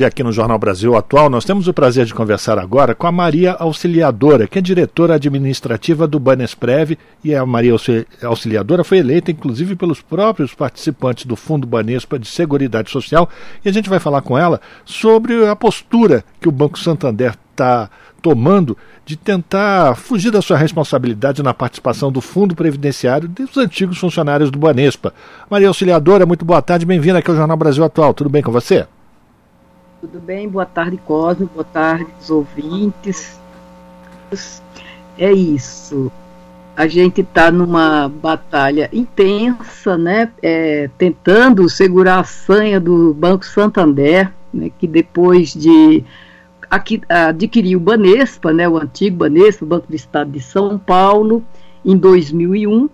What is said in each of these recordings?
E aqui no Jornal Brasil Atual, nós temos o prazer de conversar agora com a Maria Auxiliadora, que é diretora administrativa do Banesprev, e a Maria Auxiliadora foi eleita, inclusive, pelos próprios participantes do Fundo Banespa de Seguridade Social, e a gente vai falar com ela sobre a postura que o Banco Santander está tomando de tentar fugir da sua responsabilidade na participação do Fundo Previdenciário dos antigos funcionários do Banespa. Maria Auxiliadora, muito boa tarde, bem-vinda aqui ao Jornal Brasil Atual, tudo bem com você? Tudo bem? Boa tarde, Cosme. Boa tarde, os ouvintes. É isso. A gente está numa batalha intensa, né? É, tentando segurar a sanha do Banco Santander, né, que depois de adquirir o Banespa, né, o antigo Banespa, o Banco do Estado de São Paulo, em 2001.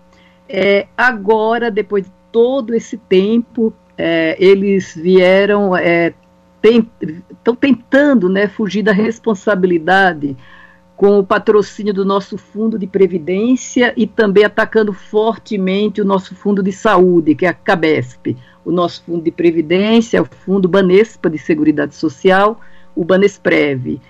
É, agora, depois de todo esse tempo, é, eles vieram é, estão tentando né, fugir da responsabilidade com o patrocínio do nosso fundo de previdência e também atacando fortemente o nosso fundo de saúde, que é a Cabesp, o nosso fundo de previdência, o fundo Banespa de Seguridade Social, o Banesprev.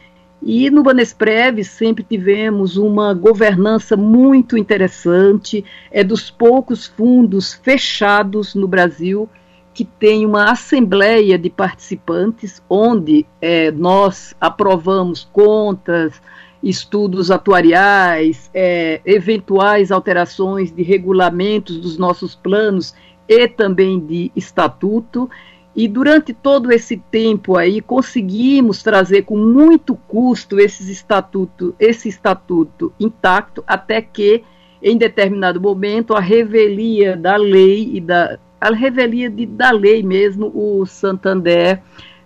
E no Banesprev sempre tivemos uma governança muito interessante, é dos poucos fundos fechados no Brasil que tem uma assembleia de participantes, onde é, nós aprovamos contas, estudos atuariais, é, eventuais alterações de regulamentos dos nossos planos e também de estatuto. E durante todo esse tempo aí conseguimos trazer com muito custo esses estatuto, esse estatuto intacto, até que em determinado momento a revelia da lei e da a revelia de, da lei mesmo, o Santander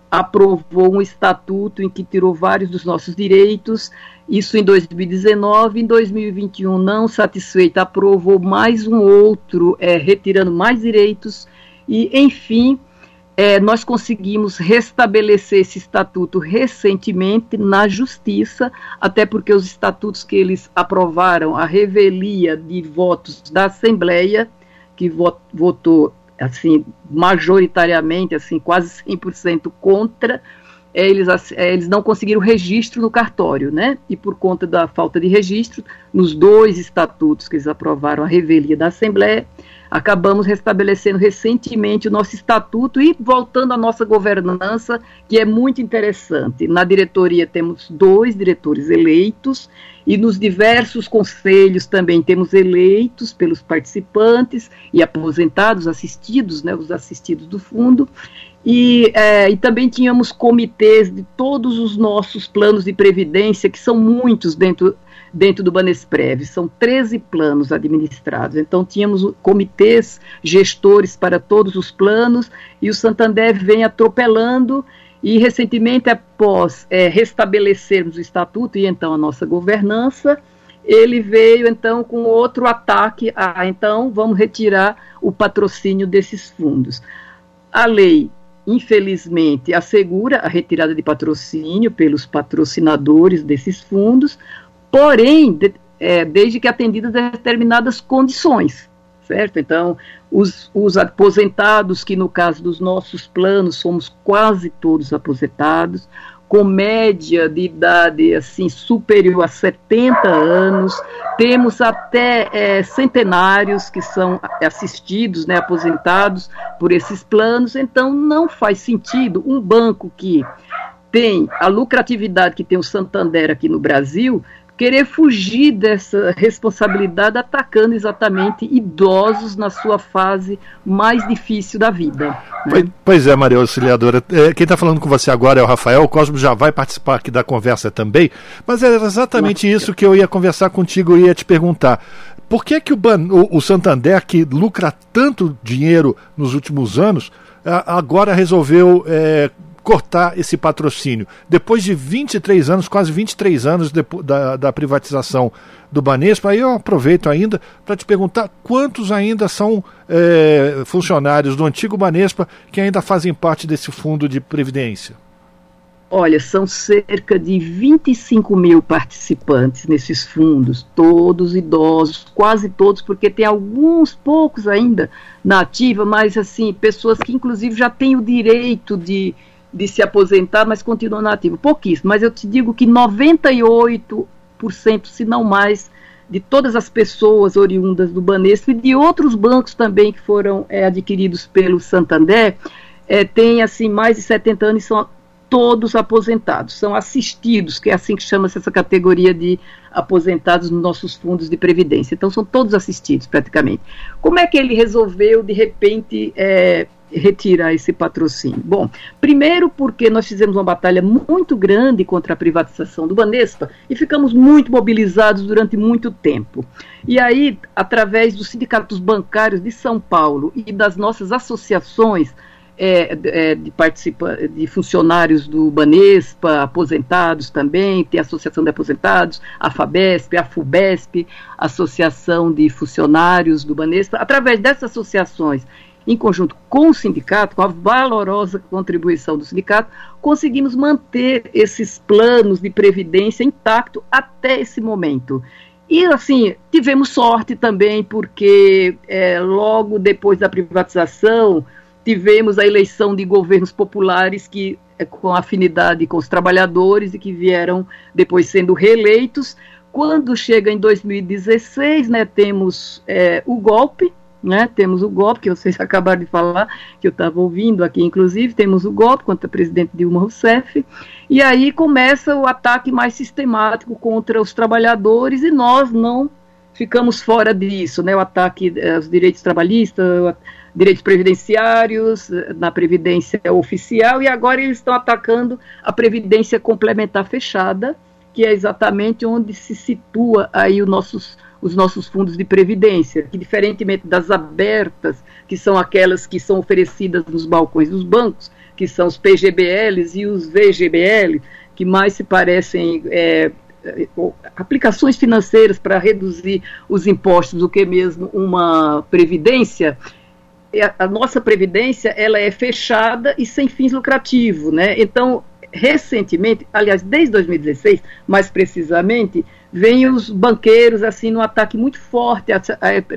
aprovou um estatuto em que tirou vários dos nossos direitos, isso em 2019, em 2021 não satisfeita, aprovou mais um outro, é, retirando mais direitos, e enfim, é, nós conseguimos restabelecer esse estatuto recentemente na justiça, até porque os estatutos que eles aprovaram, a revelia de votos da Assembleia, que votou assim, majoritariamente, assim, quase 100% contra, é, eles, é, eles não conseguiram registro no cartório, né? E por conta da falta de registro, nos dois estatutos que eles aprovaram a revelia da Assembleia, acabamos restabelecendo recentemente o nosso estatuto e voltando à nossa governança, que é muito interessante. Na diretoria temos dois diretores eleitos e nos diversos conselhos também temos eleitos pelos participantes e aposentados, assistidos, né, os assistidos do fundo. E, é, e também tínhamos comitês de todos os nossos planos de previdência, que são muitos dentro, dentro do Banesprev, são 13 planos administrados. Então, tínhamos comitês gestores para todos os planos, e o Santander vem atropelando e recentemente, após é, restabelecermos o estatuto e então a nossa governança, ele veio então com outro ataque a então vamos retirar o patrocínio desses fundos. A lei, infelizmente, assegura a retirada de patrocínio pelos patrocinadores desses fundos, porém, de, é, desde que atendidas determinadas condições certo? Então, os, os aposentados, que no caso dos nossos planos somos quase todos aposentados, com média de idade assim superior a 70 anos, temos até é, centenários que são assistidos, né, aposentados por esses planos, então não faz sentido um banco que tem a lucratividade que tem o Santander aqui no Brasil querer fugir dessa responsabilidade atacando exatamente idosos na sua fase mais difícil da vida. Né? Pois é, Maria Auxiliadora. É, quem está falando com você agora é o Rafael. O Cosmo já vai participar aqui da conversa também. Mas era exatamente Nossa. isso que eu ia conversar contigo e ia te perguntar. Por que, que o, o, o Santander, que lucra tanto dinheiro nos últimos anos, agora resolveu é, cortar esse patrocínio. Depois de 23 anos, quase 23 anos da, da privatização do Banespa, aí eu aproveito ainda para te perguntar quantos ainda são é, funcionários do antigo Banespa que ainda fazem parte desse fundo de previdência. Olha, são cerca de 25 mil participantes nesses fundos, todos idosos, quase todos, porque tem alguns poucos ainda na ativa, mas assim, pessoas que inclusive já têm o direito de, de se aposentar, mas continuam na ativa. Pouquíssimo, mas eu te digo que 98%, se não mais, de todas as pessoas oriundas do Banespa e de outros bancos também que foram é, adquiridos pelo Santander, é, têm assim mais de 70 anos e são todos aposentados, são assistidos, que é assim que chama-se essa categoria de aposentados nos nossos fundos de previdência. Então, são todos assistidos, praticamente. Como é que ele resolveu, de repente, é, retirar esse patrocínio? Bom, primeiro porque nós fizemos uma batalha muito grande contra a privatização do Banespa e ficamos muito mobilizados durante muito tempo. E aí, através dos sindicatos bancários de São Paulo e das nossas associações, é, é, de, participa de funcionários do Banespa, aposentados também, tem a Associação de Aposentados, a FABESP, a FUBESP, Associação de Funcionários do Banespa. Através dessas associações, em conjunto com o sindicato, com a valorosa contribuição do sindicato, conseguimos manter esses planos de previdência intacto até esse momento. E, assim, tivemos sorte também, porque é, logo depois da privatização, tivemos a eleição de governos populares que é, com afinidade com os trabalhadores e que vieram depois sendo reeleitos. Quando chega em 2016, né, temos é, o golpe, né, temos o golpe, que vocês acabaram de falar, que eu estava ouvindo aqui, inclusive, temos o golpe contra o presidente Dilma Rousseff, e aí começa o ataque mais sistemático contra os trabalhadores, e nós não ficamos fora disso, né, o ataque aos direitos trabalhistas, direitos previdenciários, na previdência oficial, e agora eles estão atacando a previdência complementar fechada, que é exatamente onde se situa aí os nossos, os nossos fundos de previdência, que diferentemente das abertas, que são aquelas que são oferecidas nos balcões dos bancos, que são os PGBLs e os VGBL, que mais se parecem é, é aplicações financeiras para reduzir os impostos do que mesmo uma previdência, é, a nossa previdência ela é fechada e sem fins lucrativos, né? Então, recentemente, aliás, desde 2016, mais precisamente, vem os banqueiros assim no ataque muito forte à,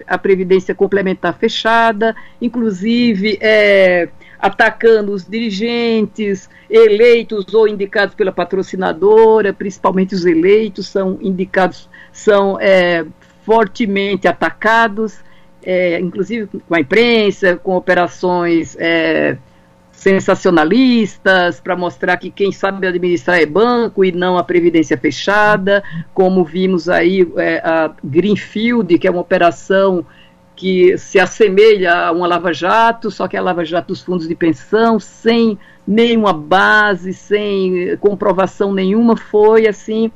à, previdência complementar fechada, inclusive é, atacando os dirigentes eleitos ou indicados pela patrocinadora, principalmente os eleitos são indicados, são é, fortemente atacados é, inclusive com a imprensa, com operações é, sensacionalistas para mostrar que quem sabe administrar é banco e não a previdência fechada, como vimos aí é, a Greenfield, que é uma operação que se assemelha a uma lava-jato, só que é a lava-jato dos fundos de pensão, sem nenhuma base, sem comprovação nenhuma, foi assim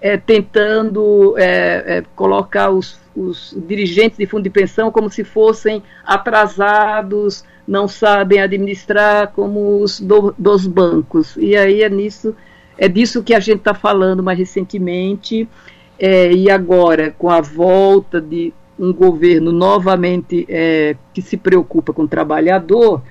é, tentando é, é, colocar os, os, dirigentes de fundo de pensão como se fossem atrasados, não sabem administrar como os do, dos bancos. E aí é nisso, é disso que a gente está falando mais recentemente. É, e agora, com a volta de um governo novamente é, que se preocupa com o trabalhador,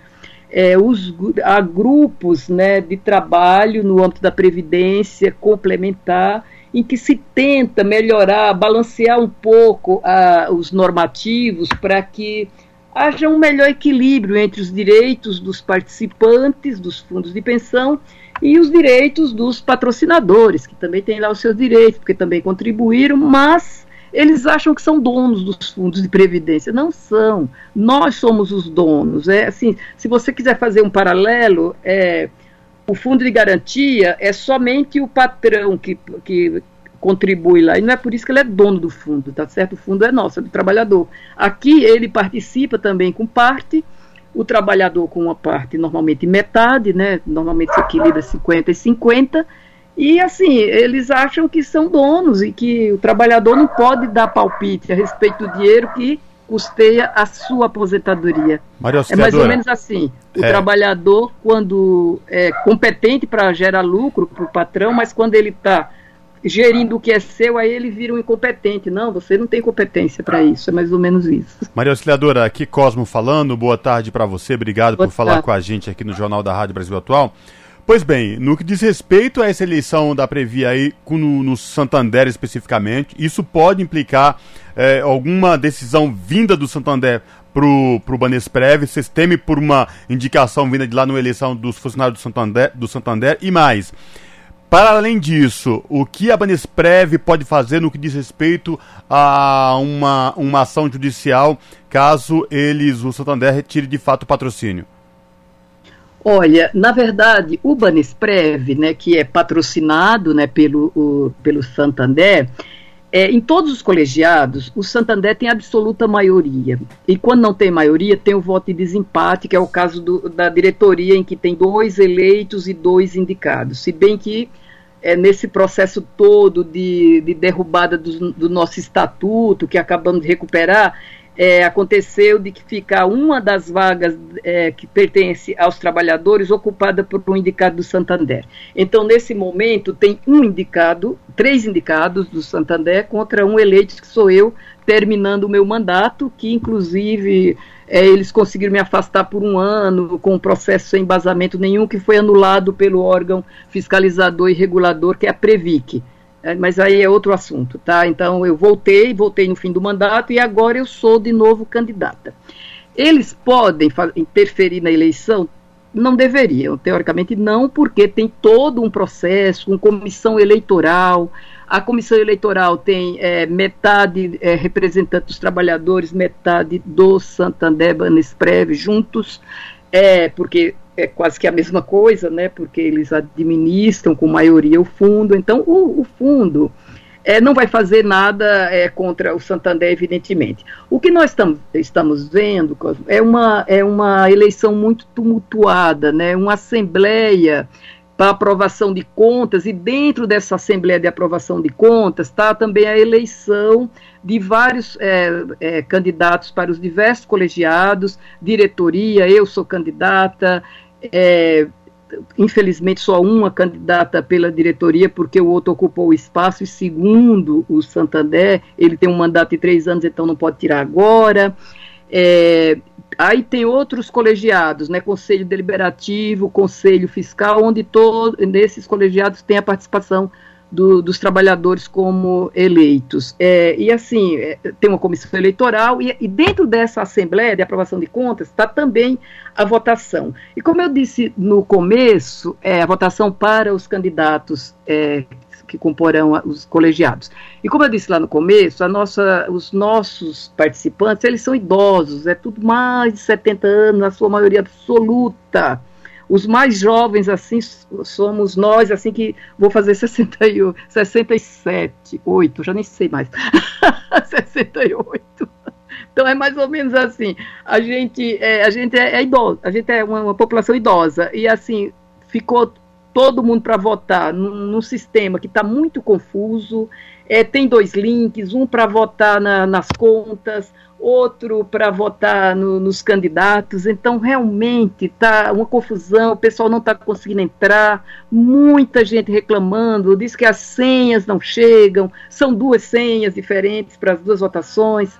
é, os, há grupos né, de trabalho no âmbito da Previdência complementar em que se tenta melhorar, balancear um pouco uh, os normativos para que haja um melhor equilíbrio entre os direitos dos participantes dos fundos de pensão e os direitos dos patrocinadores, que também têm lá os seus direitos, porque também contribuíram, mas eles acham que são donos dos fundos de previdência. Não são. Nós somos os donos. É assim, se você quiser fazer um paralelo, é, o fundo de garantia é somente o patrão que, que contribui lá. E não é por isso que ele é dono do fundo, tá certo? O fundo é nosso, é do trabalhador. Aqui ele participa também com parte, o trabalhador com uma parte, normalmente metade, né? Normalmente se equilibra 50 e 50. E assim, eles acham que são donos e que o trabalhador não pode dar palpite a respeito do dinheiro que custeia a sua aposentadoria. Maria é mais ou menos assim. O é. trabalhador, quando é competente para gerar lucro para o patrão, mas quando ele está gerindo o que é seu, aí ele vira um incompetente. Não, você não tem competência para isso. É mais ou menos isso. Maria Auxiliadora, aqui Cosmo falando. Boa tarde para você. Obrigado Boa por tarde. falar com a gente aqui no Jornal da Rádio Brasil Atual. Pois bem, no que diz respeito a essa eleição da Previ aí, no, no Santander especificamente, isso pode implicar é, alguma decisão vinda do Santander pro, pro Banesprev? Vocês temem por uma indicação vinda de lá na eleição dos funcionários do Santander, do Santander? E mais, para além disso, o que a Banesprev pode fazer no que diz respeito a uma, uma ação judicial caso eles, o Santander, retire de fato o patrocínio? Olha, na verdade, o Banesprev, né, que é patrocinado né, pelo, o, pelo Santander, é, em todos os colegiados, o Santander tem absoluta maioria. E quando não tem maioria, tem o voto de desempate, que é o caso do, da diretoria, em que tem dois eleitos e dois indicados. Se bem que é, nesse processo todo de, de derrubada do, do, nosso estatuto, que acabamos de recuperar, é, aconteceu de que ficar uma das vagas é, que pertence aos trabalhadores ocupada por um indicado do Santander. Então, nesse momento, tem um indicado, três indicados do Santander contra um eleito que sou eu, terminando o meu mandato, que inclusive é, eles conseguiram me afastar por um ano, com um processo sem embasamento nenhum, que foi anulado pelo órgão fiscalizador e regulador, que é a Previc. É, mas aí é outro assunto, tá? Então eu voltei, voltei no fim do mandato e agora eu sou de novo candidata. Eles podem interferir na eleição? Não deveriam, teoricamente não, porque tem todo um processo, uma comissão eleitoral. A comissão eleitoral tem é, metade é, representante dos trabalhadores, metade do Santander Banesprev juntos, é, porque é quase que a mesma coisa, né? Porque eles administram com maioria o fundo. Então, o, o fundo é, não vai fazer nada é, contra o Santander, evidentemente. O que nós tam, estamos vendo é uma, é uma eleição muito tumultuada, né? Uma assembleia para aprovação de contas, e dentro dessa Assembleia de Aprovação de Contas está também a eleição de vários é, é, candidatos para os diversos colegiados, diretoria, eu sou candidata, é, infelizmente só uma candidata pela diretoria, porque o outro ocupou o espaço, e segundo o Santander, ele tem um mandato de três anos, então não pode tirar agora. É, aí tem outros colegiados, né, Conselho Deliberativo, Conselho Fiscal, onde todos nesses colegiados tem a participação do, dos trabalhadores como eleitos. É, e assim, é, tem uma comissão eleitoral, e, e, dentro dessa Assembleia de Aprovação de Contas está também a votação. E como eu disse no começo, é, a votação para os candidatos é, que comporão os colegiados. E como eu disse lá no começo, a nossa, os nossos participantes, eles são idosos, é tudo mais de 70 anos, na sua maioria absoluta. Os mais jovens, assim, somos nós, assim, que vou fazer 68, 67, 8, já nem sei mais. 68. Então é mais ou menos assim. A gente é, a gente é, é idoso, a gente é uma, uma, população idosa e assim ficou todo mundo para votar num, num, sistema que está muito confuso. É, tem dois links, um para votar na, nas contas, outro para votar no, nos candidatos. Então, realmente está uma confusão, o pessoal não está conseguindo entrar, muita gente reclamando, diz que as senhas não chegam, são duas senhas diferentes para as duas votações.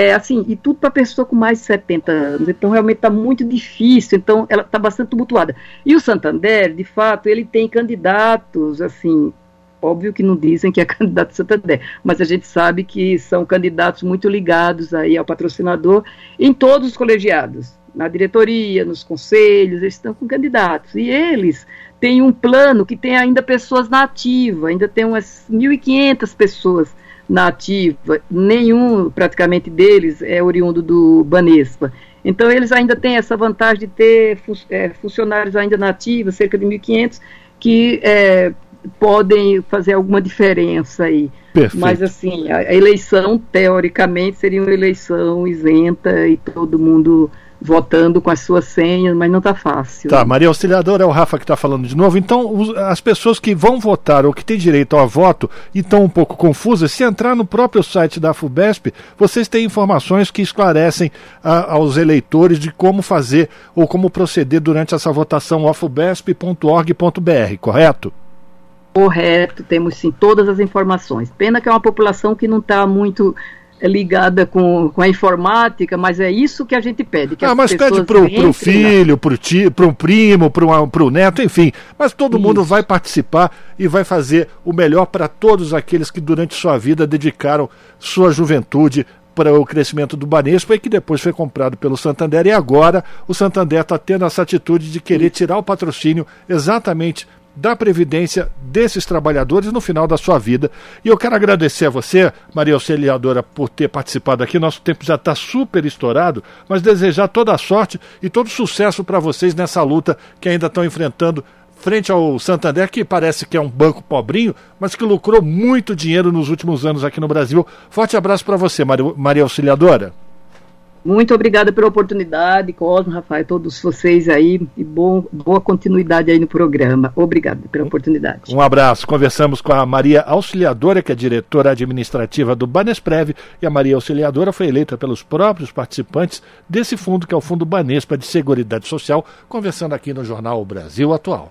É, assim, e tudo para pessoa com mais de 70 anos. Então, realmente está muito difícil. Então, ela está bastante tumultuada. E o Santander, de fato, ele tem candidatos, assim, Óbvio que não dizem que é candidato Santander, mas a gente sabe que são candidatos muito ligados aí ao patrocinador em todos os colegiados, na diretoria, nos conselhos, eles estão com candidatos. E eles têm um plano que tem ainda pessoas na ativa, ainda tem umas 1.500 pessoas na ativa, nenhum praticamente deles é oriundo do Banespa. Então eles ainda têm essa vantagem de ter é, funcionários ainda na ativa, cerca de 1.500, que é, podem fazer alguma diferença aí. Perfeito. Mas assim, a eleição, teoricamente, seria uma eleição isenta e todo mundo votando com as suas senhas, mas não está fácil. Tá, Maria Auxiliadora, é o Rafa que está falando de novo. Então, as pessoas que vão votar ou que têm direito ao voto e estão um pouco confusas, se entrar no próprio site da FUBESP, vocês têm informações que esclarecem a, aos eleitores de como fazer ou como proceder durante essa votação ofubesp.org.br, correto? Correto, temos sim todas as informações. Pena que é uma população que não está muito ligada com, com a informática, mas é isso que a gente pede. ah, mas pede para o filho, para o primo, para o neto, enfim. Mas todo isso. mundo vai participar e vai fazer o melhor para todos aqueles que durante sua vida dedicaram sua juventude para o crescimento do Banespa e que depois foi comprado pelo Santander e agora o Santander está tendo essa atitude de querer tirar o patrocínio exatamente da Previdência desses trabalhadores no final da sua vida. E eu quero agradecer a você, Maria Auxiliadora, por ter participado aqui. Nosso tempo já está super estourado, mas desejar toda a sorte e todo sucesso para vocês nessa luta que ainda estão enfrentando frente ao Santander, que parece que é um banco pobrinho, mas que lucrou muito dinheiro nos últimos anos aqui no Brasil. Forte abraço para você, Maria Auxiliadora. Muito obrigada pela oportunidade, Cosmo, Rafael, todos vocês aí, e bom, boa continuidade aí no programa. Obrigada pela oportunidade. Um abraço. Conversamos com a Maria Auxiliadora, que é diretora administrativa do Banesprev, e a Maria Auxiliadora foi eleita pelos próprios participantes desse fundo, que é o Fundo Banespa de Seguridade Social, conversando aqui no Jornal Brasil Atual.